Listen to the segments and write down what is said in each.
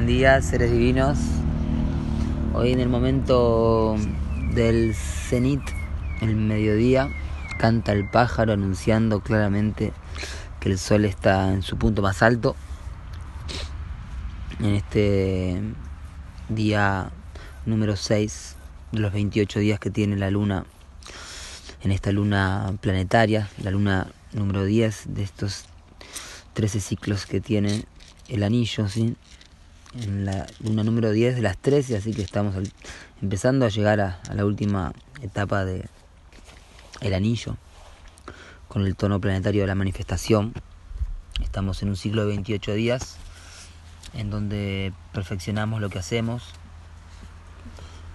Buen día, seres divinos. Hoy en el momento del cenit, el mediodía, canta el pájaro anunciando claramente que el sol está en su punto más alto. En este día número 6 de los 28 días que tiene la luna, en esta luna planetaria, la luna número 10 de estos 13 ciclos que tiene el anillo, ¿sí? En la luna número 10 de las 13, así que estamos empezando a llegar a, la última etapa de el anillo con el tono planetario de la manifestación. Estamos en un ciclo de 28 días en donde perfeccionamos lo que hacemos,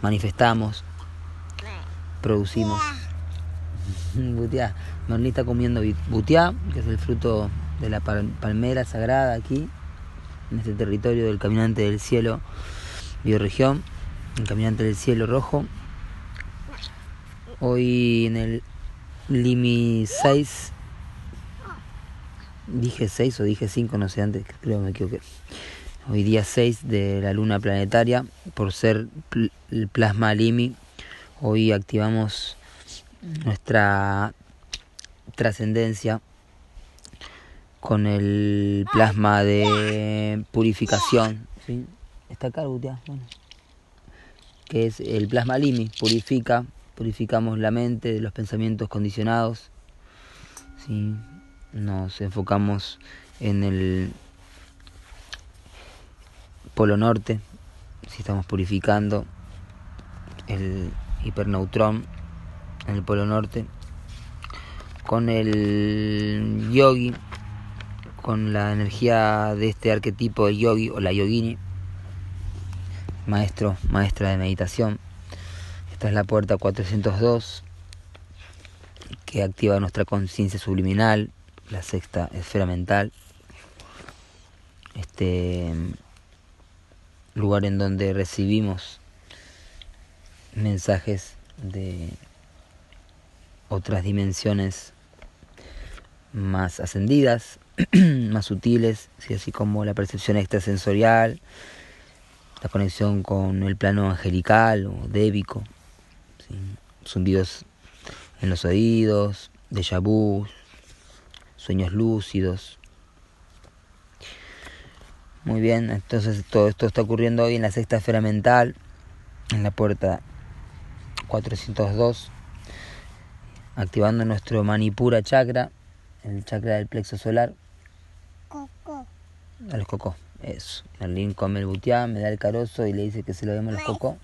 manifestamos, producimos. Butiá. Está comiendo butiá, que es el fruto de la palmera sagrada aquí en este territorio del Caminante del Cielo, bioregión, el Caminante del Cielo Rojo. Hoy en el Limi 6, dije 6 o dije 5, no sé antes, creo que me equivoqué. Hoy día 6 de la luna planetaria, por ser el plasma Limi, hoy activamos nuestra trascendencia con el plasma de purificación. ¿sí? Está acá, Bueno. Que es el plasma Limi, purifica, purificamos la mente de los pensamientos condicionados. ¿sí? Nos enfocamos en el polo norte, si estamos purificando el hiperneutrón en el polo norte, con el yogi con la energía de este arquetipo de yogi o la yogini, maestro, maestra de meditación. Esta es la puerta 402 que activa nuestra conciencia subliminal, la sexta esfera mental. Este lugar en donde recibimos mensajes de otras dimensiones más ascendidas, más sutiles, así como la percepción extrasensorial, la conexión con el plano angelical o débico, zumbidos en los oídos, déjà vu, sueños lúcidos. Muy bien, entonces todo esto está ocurriendo hoy en la sexta esfera mental, en la puerta 402, activando nuestro Manipura chakra, el chakra del plexo solar a los cocos. Eso. Merlín come el butiá, me da el carozo y le dice que se lo demos a los cocos.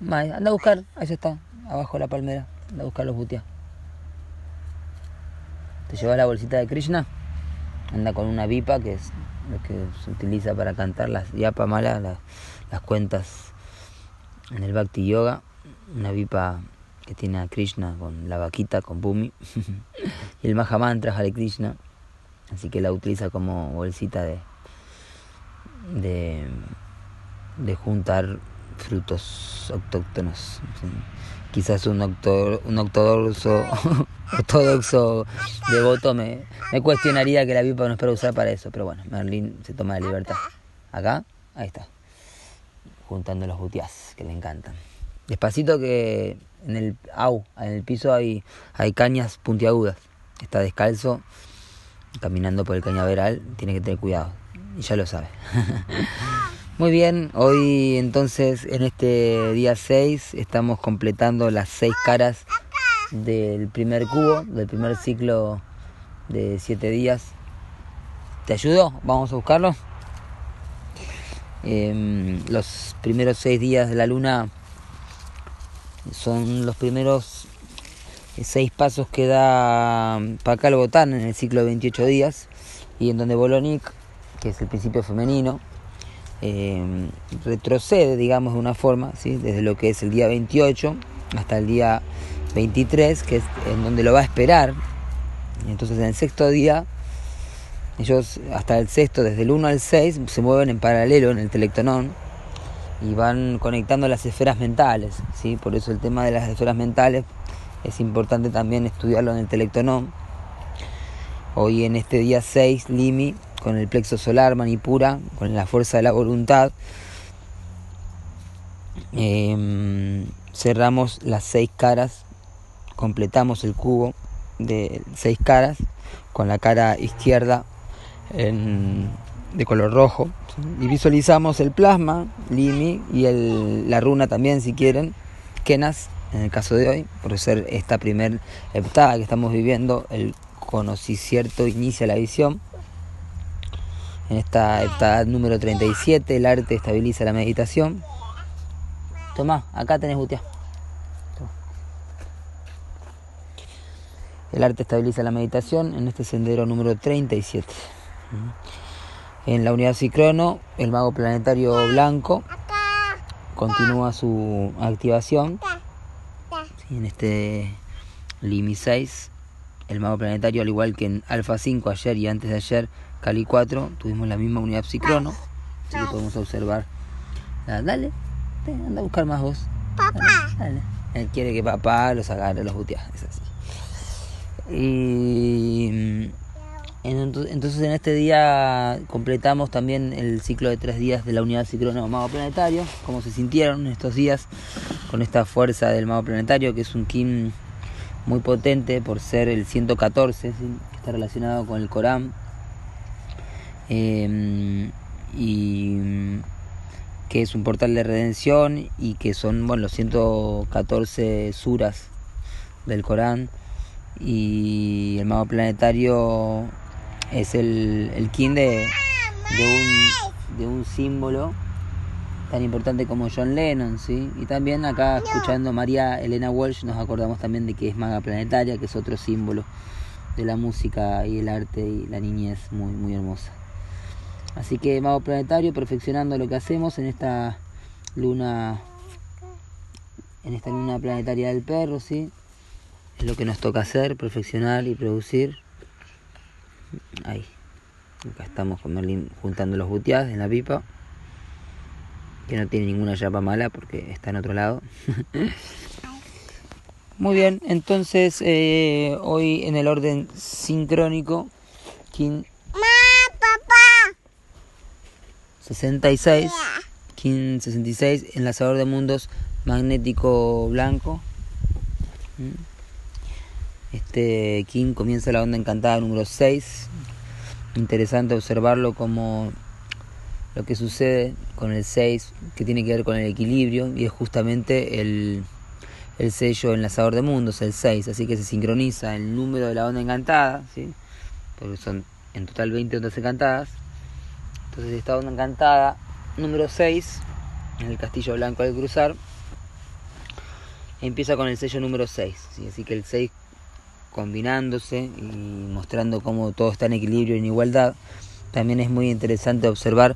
anda a buscar, ahí está, abajo de la palmera. Anda a buscar los butiá. ¿Te llevas la bolsita de Krishna? Anda con una vipa, que es lo que se utiliza para cantar las yapa malas, las, cuentas en el Bhakti Yoga. Una vipa que tiene a Krishna con la vaquita, con Bumi. y el Mahamantra Hare Krishna. Así que la utiliza como bolsita de, de, de juntar frutos autóctonos. Quizás un, octo, un ortodoxo, ortodoxo devoto me, me cuestionaría que la vipa no es para usar para eso, pero bueno, Merlín se toma la libertad. Acá, ahí está, juntando los butiás que le encantan. Despacito que en el au, en el piso hay, hay cañas puntiagudas. Está descalzo, caminando por el cañaveral, tiene que tener cuidado ya lo sabe. Muy bien, hoy entonces en este día 6 estamos completando las 6 caras del primer cubo, del primer ciclo de 7 días. ¿Te ayudo? Vamos a buscarlo. Em, los primeros 6 días de la luna son los primeros 6 pasos que da Pacal Botán en el ciclo de 28 días y en donde Bolonic que es el principio femenino, eh, retrocede, digamos, de una forma, ¿sí? desde lo que es el día 28 hasta el día 23, que es en donde lo va a esperar. Entonces en el sexto día, ellos hasta el sexto, desde el 1 al 6, se mueven en paralelo en el telectonón y van conectando las esferas mentales. ¿sí? Por eso el tema de las esferas mentales es importante también estudiarlo en el telectonón. Hoy en este día 6, Limi con el plexo solar, manipura, con la fuerza de la voluntad. Em, cerramos las seis caras, completamos el cubo de seis caras con la cara izquierda de color rojo y visualizamos el plasma, Limi y el, la runa también si quieren, Kenas en el caso de hoy, por ser esta primer heptada que estamos viviendo, el conocicierto inicia la visión. En esta heptada número 37, el arte estabiliza la meditación. Toma, acá tenés butia. El arte estabiliza la meditación en este sendero número 37. En la unidad Cicrono, el mago planetario blanco continúa su activación. en este Limi 6, el mago planetario, al igual que en Alpha 5 ayer y antes de ayer, Cali 4, tuvimos la misma unidad Cicrono. Así que podemos observar. Ah, dale, anda a buscar más vos. Dale, Él quiere que papá los agarre, los buteas. Es así. Y entonces en este día completamos también el ciclo de tres días de la unidad ciclónica Mago Planetario. ¿Cómo se sintieron estos días con esta fuerza del Mago Planetario, que es un Kim muy potente por ser el 114, que está relacionado con el Corán. Em, y que es un portal de redención y que son bueno, los 114 suras del Corán y el mago planetario es el, el kin de, un, de un símbolo tan importante como John Lennon, ¿sí? Y también acá escuchando María Elena Walsh nos acordamos también de que es maga planetaria, que es otro símbolo de la música y el arte y la niñez muy, muy hermosa. Así que mago planetario perfeccionando lo que hacemos en esta luna en esta luna planetaria del perro, ¿sí? Es lo que nos toca hacer, perfeccionar y producir. Ahí. Acá estamos con Merlin juntando los buteadas en la pipa. Que no tiene ninguna chapa mala porque está en otro lado. Muy bien, entonces eh, hoy en el orden sincrónico, 66, King 66, enlazador de mundos magnético blanco. Mm. Este King comienza la onda encantada número 6. Interesante observarlo como lo que sucede con el 6, que tiene que ver con el equilibrio, y es justamente el, el sello enlazador de mundos, el 6. Así que se sincroniza el número de la onda encantada, ¿sí? porque son en total 20 ondas encantadas. Entonces esta onda encantada número 6, en el castillo blanco al cruzar, empieza con el sello número 6. ¿sí? Así que el 6 combinándose y mostrando cómo todo está en equilibrio y en igualdad. También es muy interesante observar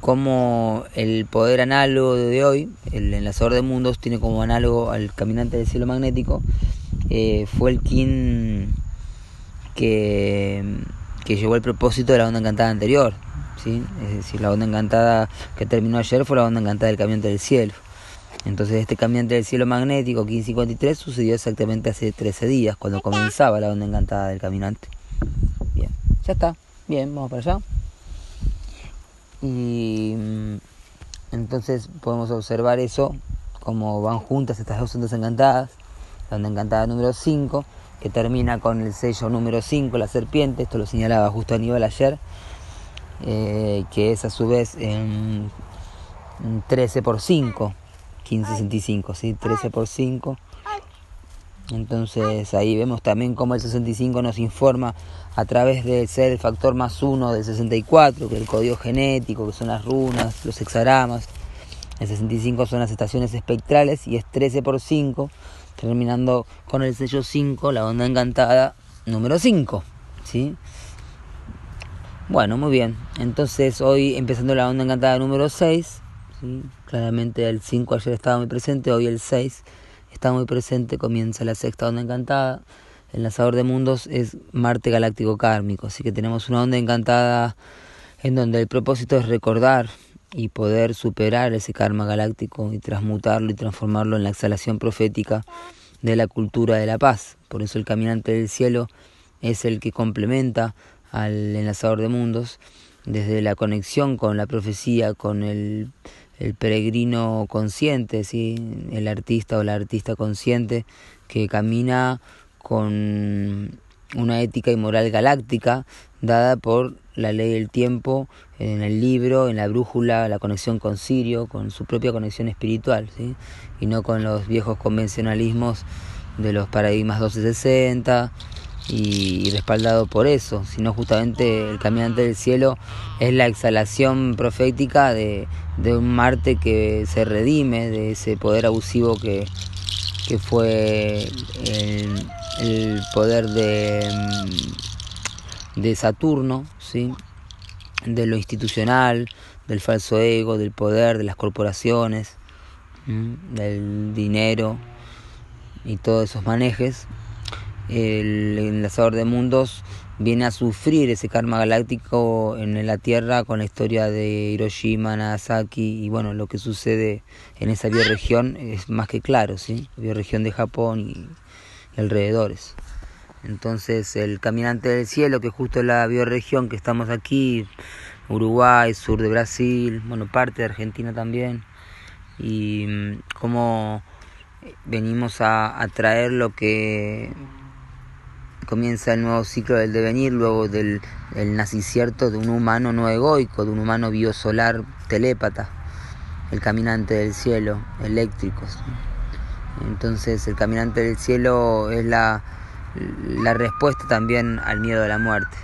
cómo el poder análogo de hoy, el enlazador de mundos, tiene como análogo al caminante del cielo magnético. Eh, fue el kin que, que llevó el propósito de la onda encantada anterior. ¿Sí? Es decir, la onda encantada que terminó ayer fue la onda encantada del caminante del cielo. Entonces este cambiante del cielo magnético 1553 sucedió exactamente hace 13 días, cuando comenzaba la onda encantada del caminante. Bien, ya está. Bien, vamos para allá. Y mm, entonces podemos observar eso, como van juntas estas dos ondas encantadas. La onda encantada número 5, que termina con el sello número 5, la serpiente, esto lo señalaba justo a nivel ayer, eh, que es a su vez en 13 por 5, 1565, ¿sí? 13 por 5. Entonces ahí vemos también cómo el 65 nos informa a través de ser el factor más 1 del 64, que es el código genético, que son las runas, los hexagramas. El 65 son las estaciones espectrales y es 13 por 5, terminando con el sello 5, la onda encantada número 5. ¿sí? Bueno, muy bien. Entonces hoy empezando la onda encantada número 6 Claramente el 5 ayer estaba muy presente, hoy el 6 está muy presente, comienza la sexta onda encantada. El lanzador de mundos es Marte Galáctico Kármico, así que tenemos una onda encantada en donde el propósito es recordar y poder superar ese karma galáctico y transmutarlo y transformarlo en la exhalación profética de la cultura de la paz. Por eso el caminante del cielo es el que complementa al enlazador de mundos, desde la conexión con la profecía, con el, peregrino consciente, ¿sí? el artista o la artista consciente que camina con una ética y moral galáctica dada por la ley del tiempo en el libro, en la brújula, la conexión con Sirio, con su propia conexión espiritual, ¿sí? y no con los viejos convencionalismos de los paradigmas 1260 y, respaldado por eso, sino justamente el caminante del cielo es la exhalación profética de, un Marte que se redime de ese poder abusivo que, que fue el, poder de, de Saturno, ¿sí? de lo institucional, del falso ego, del poder, de las corporaciones, del dinero y todos esos manejes, el enlazador de mundos viene a sufrir ese karma galáctico en la Tierra con la historia de Hiroshima, Nagasaki y bueno, lo que sucede en esa bioregión es más que claro, ¿sí? La bioregión de Japón y, alrededores. Entonces el Caminante del Cielo, que justo la bioregión que estamos aquí, Uruguay, sur de Brasil, bueno, parte de Argentina también, y mm, cómo venimos a, a traer lo que comienza el nuevo ciclo del devenir, luego del el nacicierto de un humano no egoico, de un humano biosolar telépata, el caminante del cielo, eléctricos. Entonces el caminante del cielo es la la respuesta también al miedo a la muerte,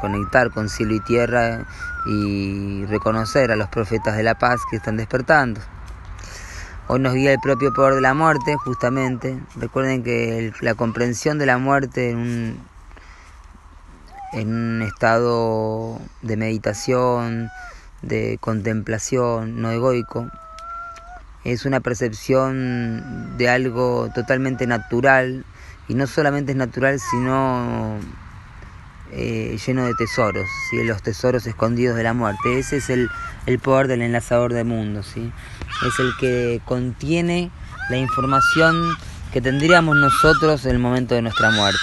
conectar con cielo y tierra y reconocer a los profetas de la paz que están despertando. Hoy nos guía el propio poder de la muerte, justamente. Recuerden que la comprensión de la muerte en un, en un estado de meditación, de contemplación no egoico, es una percepción de algo totalmente natural, y no solamente es natural, sino eh, lleno de tesoros, ¿sí? los tesoros escondidos de la muerte. Ese es el, poder del enlazador de mundos, ¿sí? Es el que contiene la información que tendríamos nosotros en el momento de nuestra muerte.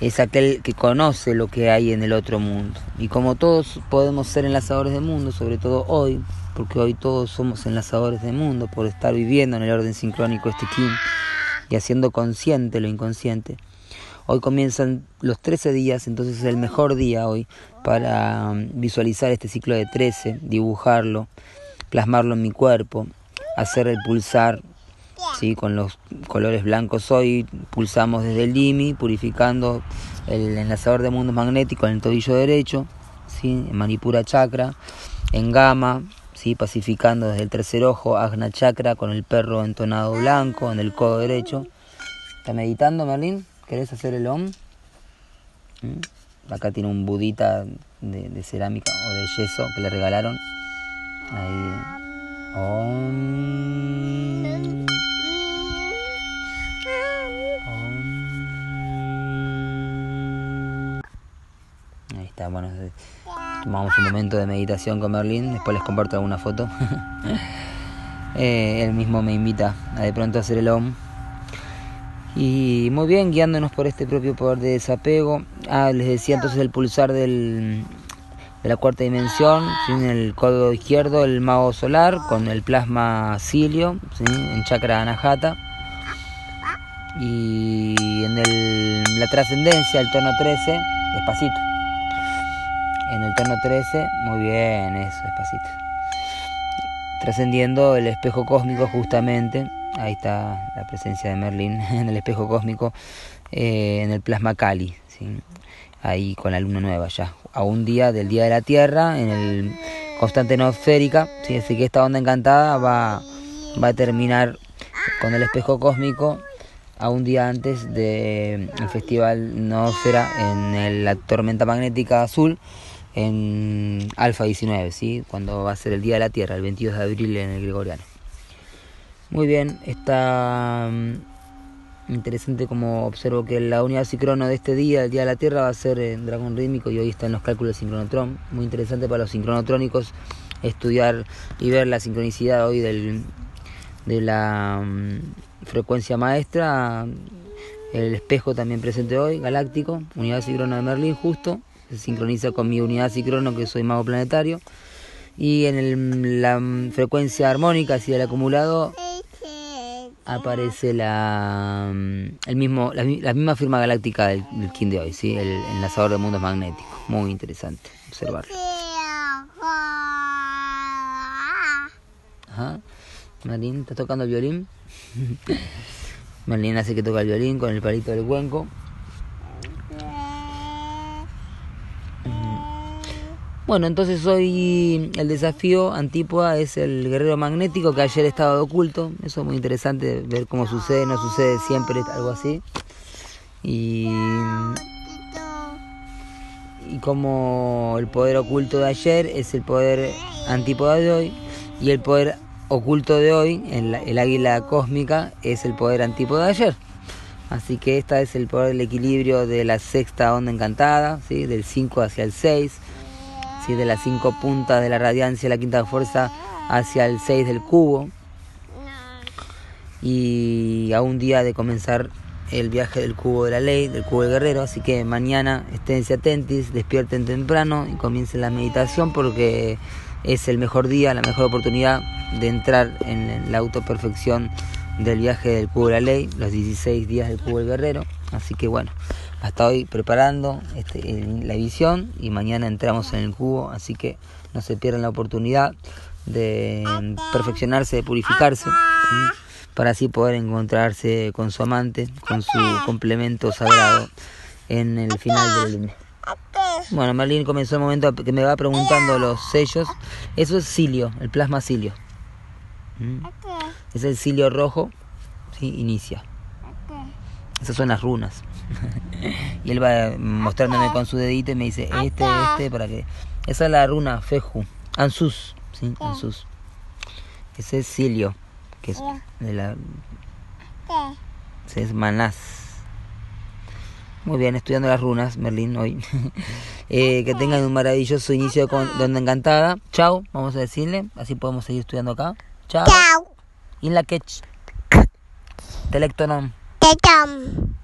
Es aquel que conoce lo que hay en el otro mundo. Y como todos podemos ser enlazadores de mundo, sobre todo hoy, porque hoy todos somos enlazadores de mundo por estar viviendo en el orden sincrónico este Kim y haciendo consciente lo inconsciente. Hoy comienzan los 13 días, entonces es el mejor día hoy para um, visualizar este ciclo de 13, dibujarlo, plasmarlo en mi cuerpo, hacer el pulsar ¿sí? con los colores blancos. Hoy pulsamos desde el Limi, purificando el enlazador de mundos magnéticos en el tobillo derecho, ¿sí? en Manipura Chakra, en Gama, ¿sí? pacificando desde el tercer ojo, Agna Chakra con el perro entonado blanco en el codo derecho. ¿Está meditando, Merlin? ¿Querés hacer el OM? ¿Mm? Acá tiene un budita de, cerámica o de yeso que le regalaron. Ahí. OM. Ahí está, bueno. Tomamos un momento de meditación con Merlín, después les comparto alguna foto. eh, él mismo me invita a de pronto hacer el OM. Y muy bien, guiándonos por este propio poder de desapego. Ah, les decía entonces el pulsar del, de la cuarta dimensión, en el codo izquierdo el mago solar con el plasma cilio, en chakra anahata. Y en el, la trascendencia, el tono 13, despacito en el tono 13, muy bien, eso, despacito. Trascendiendo el espejo cósmico justamente, ahí está la presencia de Merlin en el espejo cósmico, eh, en el plasma Cali, ¿sí? Ahí con la luna nueva ya, a un día del día de la Tierra, en el constante no esférica, ¿sí? así que esta onda encantada va, va a terminar con el espejo cósmico a un día antes del festival Noósfera en la tormenta magnética azul en Alfa 19, ¿sí? cuando va a ser el Día de la Tierra, el 22 de abril en el Gregoriano. Muy bien, está mm, interesante como observo que la unidad sincrono de este día, el Día de la Tierra, va a ser en dragón rítmico y hoy está en los cálculos de sincronotron. Muy interesante para los sincronotrónicos estudiar y ver la sincronicidad hoy del, de la mm, frecuencia maestra El espejo también presente hoy, galáctico, unidad síncrona de Merlín justo, se sincroniza con mi unidad síncrono que soy mago planetario. Y en el, la frecuencia armónica hacia el acumulado aparece la, el mismo, la, misma firma galáctica del, del King de hoy, ¿sí? el enlazador de mundos magnéticos. Muy interesante observarlo. Ajá. Marín, ¿estás tocando el violín? Marín hace que toca el violín con el palito del cuenco. Bueno, entonces hoy el desafío antípoda es el guerrero magnético que ayer estaba oculto. Eso es muy interesante ver cómo sucede, no sucede siempre algo así. Y, y como el poder oculto de ayer es el poder antípoda de hoy y el poder oculto de hoy, el, el águila cósmica, es el poder antípoda de ayer. Así que esta es el poder del equilibrio de la sexta onda encantada, ¿sí? del 5 hacia el 6 de las cinco puntas de la radiancia la quinta fuerza hacia el 6 del cubo. Y a un día de comenzar el viaje del cubo de la ley, del cubo del guerrero. Así que mañana esténse atentos, despierten temprano y comiencen la meditación porque es el mejor día, la mejor oportunidad de entrar en la autoperfección del viaje del cubo de la ley, los 16 días del cubo del guerrero. Así que bueno, hasta hoy preparando este, la edición y mañana entramos en el cubo, así que no se pierdan la oportunidad de perfeccionarse, de purificarse, para así poder encontrarse con su amante, con su complemento sagrado en el final del lunes. Bueno, Marlene comenzó el momento que me va preguntando los sellos. Eso es cilio, el plasma cilio. ¿Mm? Es el cilio rojo, ¿sí? inicia. Esas son las runas. y él va mostrándome con su dedito y me dice, este, este, para que... Esa es la runa Feju. Ansus, ¿sí? Ansus. Ese es Silio, que es de la... Ese es Manás. Muy bien, estudiando las runas, Merlín, hoy. eh, que tengan un maravilloso inicio con Donde Encantada. Chao, vamos a decirle. Así podemos seguir estudiando acá. Chao. Chao. In la quech. Telectonom. Telectonom.